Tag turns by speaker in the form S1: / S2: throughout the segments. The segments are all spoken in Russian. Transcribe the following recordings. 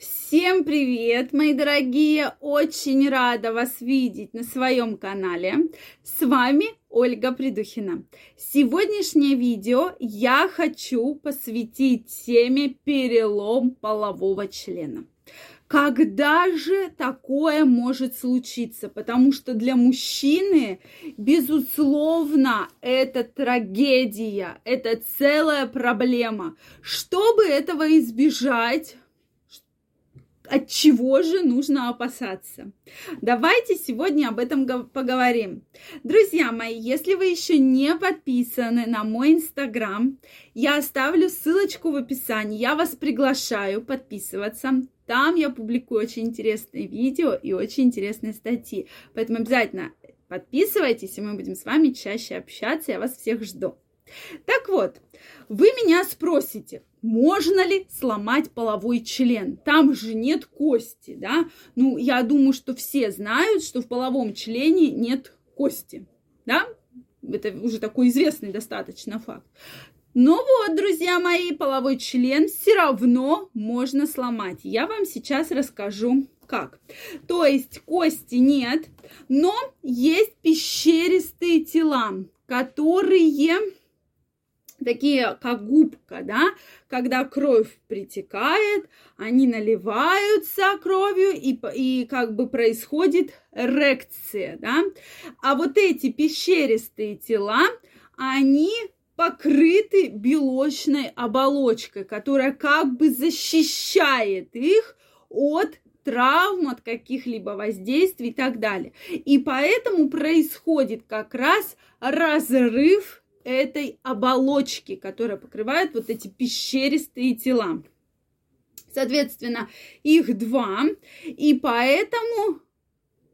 S1: Всем привет, мои дорогие! Очень рада вас видеть на своем канале. С вами Ольга Придухина. Сегодняшнее видео я хочу посвятить теме перелом полового члена. Когда же такое может случиться? Потому что для мужчины, безусловно, это трагедия, это целая проблема. Чтобы этого избежать, от чего же нужно опасаться. Давайте сегодня об этом поговорим. Друзья мои, если вы еще не подписаны на мой инстаграм, я оставлю ссылочку в описании. Я вас приглашаю подписываться. Там я публикую очень интересные видео и очень интересные статьи. Поэтому обязательно подписывайтесь, и мы будем с вами чаще общаться. Я вас всех жду. Так вот, вы меня спросите, можно ли сломать половой член? Там же нет кости, да? Ну, я думаю, что все знают, что в половом члене нет кости, да? Это уже такой известный достаточно факт. Но вот, друзья мои, половой член все равно можно сломать. Я вам сейчас расскажу, как. То есть кости нет, но есть пещеристые тела, которые такие как губка, да, когда кровь притекает, они наливаются кровью и, и как бы происходит эрекция, да. А вот эти пещеристые тела, они покрыты белочной оболочкой, которая как бы защищает их от травм, от каких-либо воздействий и так далее. И поэтому происходит как раз разрыв этой оболочки, которая покрывает вот эти пещеристые тела. Соответственно, их два, и поэтому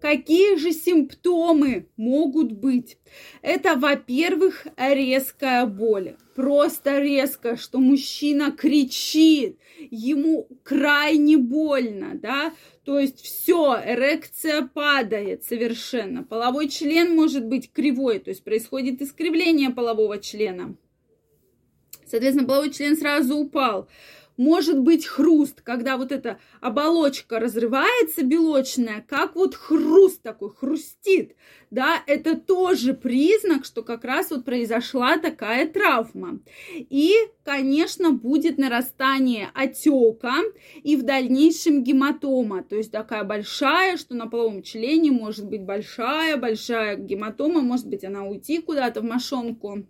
S1: Какие же симптомы могут быть? Это, во-первых, резкая боль. Просто резко, что мужчина кричит, ему крайне больно, да, то есть все, эрекция падает совершенно. Половой член может быть кривой, то есть происходит искривление полового члена. Соответственно, половой член сразу упал может быть хруст, когда вот эта оболочка разрывается белочная, как вот хруст такой, хрустит, да, это тоже признак, что как раз вот произошла такая травма. И, конечно, будет нарастание отека и в дальнейшем гематома, то есть такая большая, что на половом члене может быть большая-большая гематома, может быть она уйти куда-то в мошонку,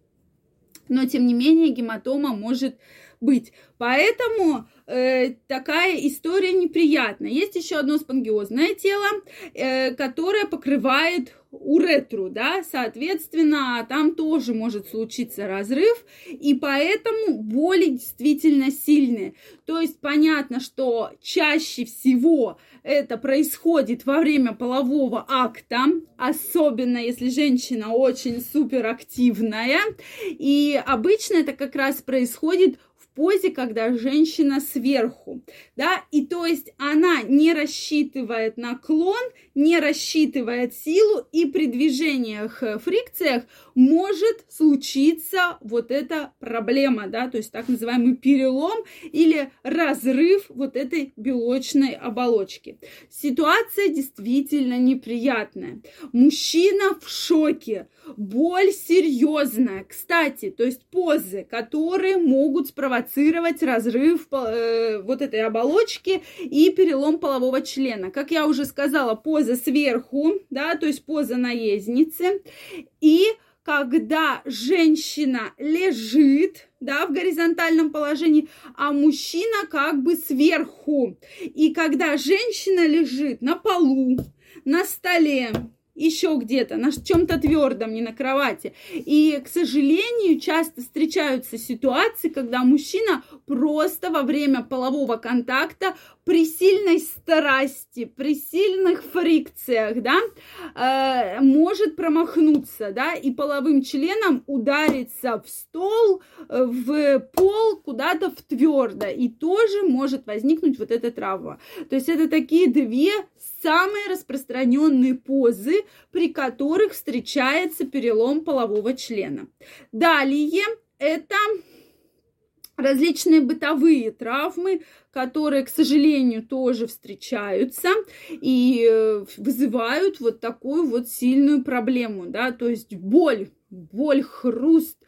S1: но тем не менее гематома может быть. Поэтому э, такая история неприятная. Есть еще одно спонгиозное тело, э, которое покрывает уретру, да, соответственно, там тоже может случиться разрыв, и поэтому боли действительно сильные. То есть понятно, что чаще всего это происходит во время полового акта, особенно если женщина очень суперактивная, и обычно это как раз происходит позе, когда женщина сверху, да, и то есть она не рассчитывает наклон, не рассчитывает силу, и при движениях, э, фрикциях может случиться вот эта проблема, да, то есть так называемый перелом или разрыв вот этой белочной оболочки. Ситуация действительно неприятная. Мужчина в шоке, боль серьезная. Кстати, то есть позы, которые могут спровоцировать разрыв э, вот этой оболочки и перелом полового члена. Как я уже сказала, поза сверху, да, то есть поза наездницы. И когда женщина лежит, да, в горизонтальном положении, а мужчина как бы сверху. И когда женщина лежит на полу, на столе, еще где-то, на чем-то твердом, не на кровати. И, к сожалению, часто встречаются ситуации, когда мужчина просто во время полового контакта при сильной страсти, при сильных фрикциях, да, э, может промахнуться, да, и половым членом удариться в стол, э, в пол, куда-то в твердо, и тоже может возникнуть вот эта травма. То есть это такие две самые распространенные позы, при которых встречается перелом полового члена. Далее это различные бытовые травмы, которые, к сожалению, тоже встречаются и э, вызывают вот такую вот сильную проблему, да, то есть боль, боль, хруст,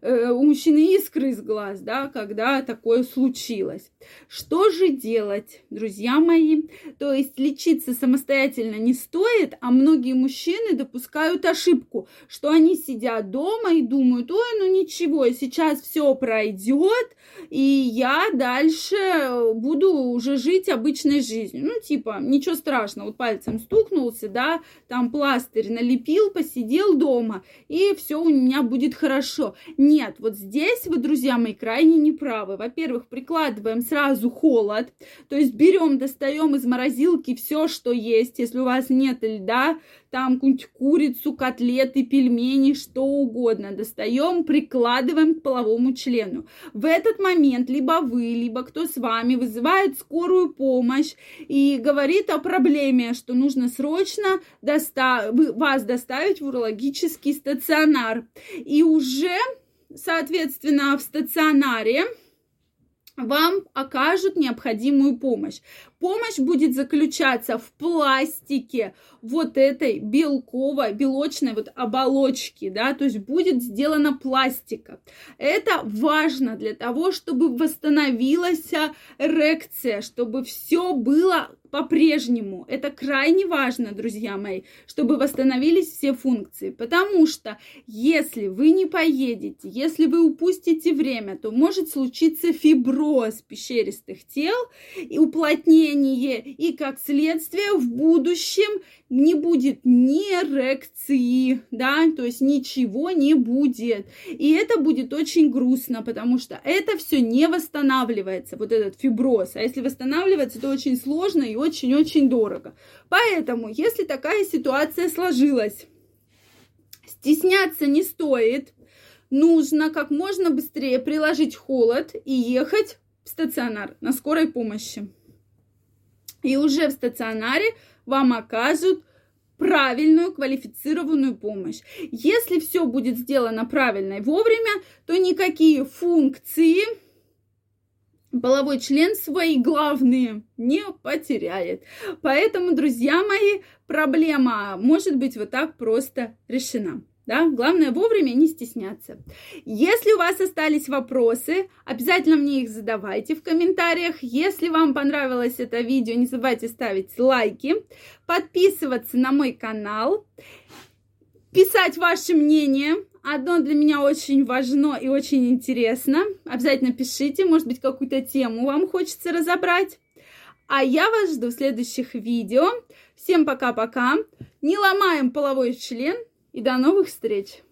S1: Э, у мужчины искры из глаз, да, когда такое случилось. Что же делать, друзья мои? То есть лечиться самостоятельно не стоит, а многие мужчины допускают ошибку, что они сидят дома и думают, ой, ну ничего, сейчас все пройдет, и я дальше буду уже жить обычной жизнью. Ну, типа, ничего страшного, вот пальцем стукнулся, да, там пластырь налепил, посидел дома, и все у меня будет хорошо. Нет, вот здесь вы, друзья мои, крайне неправы. Во-первых, прикладываем сразу холод, то есть берем, достаем из морозилки все, что есть. Если у вас нет льда, там какую-нибудь курицу, котлеты, пельмени, что угодно. Достаем, прикладываем к половому члену. В этот момент либо вы, либо кто с вами вызывает скорую помощь и говорит о проблеме, что нужно срочно доста- вас доставить в урологический стационар. И уже соответственно, в стационаре вам окажут необходимую помощь. Помощь будет заключаться в пластике вот этой белковой, белочной вот оболочки, да, то есть будет сделана пластика. Это важно для того, чтобы восстановилась эрекция, чтобы все было по-прежнему. Это крайне важно, друзья мои, чтобы восстановились все функции. Потому что если вы не поедете, если вы упустите время, то может случиться фиброз пещеристых тел и уплотнение. И как следствие в будущем не будет ни эрекции, да, то есть ничего не будет. И это будет очень грустно, потому что это все не восстанавливается, вот этот фиброз. А если восстанавливается, то очень сложно и очень-очень дорого. Поэтому, если такая ситуация сложилась, стесняться не стоит. Нужно как можно быстрее приложить холод и ехать в стационар на скорой помощи. И уже в стационаре вам окажут правильную квалифицированную помощь. Если все будет сделано правильно и вовремя, то никакие функции половой член свои главные не потеряет. Поэтому, друзья мои, проблема может быть вот так просто решена. Да? Главное вовремя не стесняться. Если у вас остались вопросы, обязательно мне их задавайте в комментариях. Если вам понравилось это видео, не забывайте ставить лайки, подписываться на мой канал, писать ваше мнение Одно для меня очень важно и очень интересно. Обязательно пишите, может быть, какую-то тему вам хочется разобрать. А я вас жду в следующих видео. Всем пока-пока. Не ломаем половой член и до новых встреч!